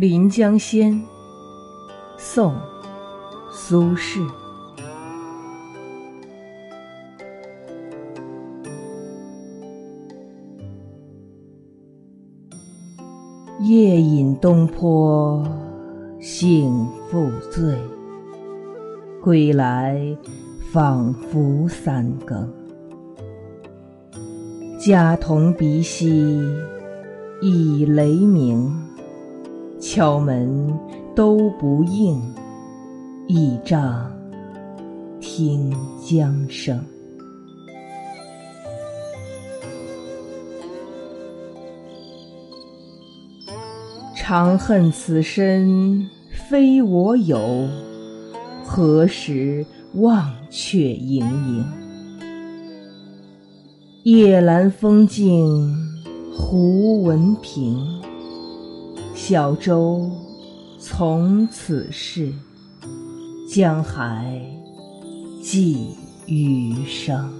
临江仙，宋·苏轼。夜饮东坡醒复醉，归来仿佛三更。家童鼻息已雷鸣，敲门都不应，倚杖听江声。长恨此身非我有，何时忘却营营？夜阑风静胡文平，小舟从此逝，江海寄余生。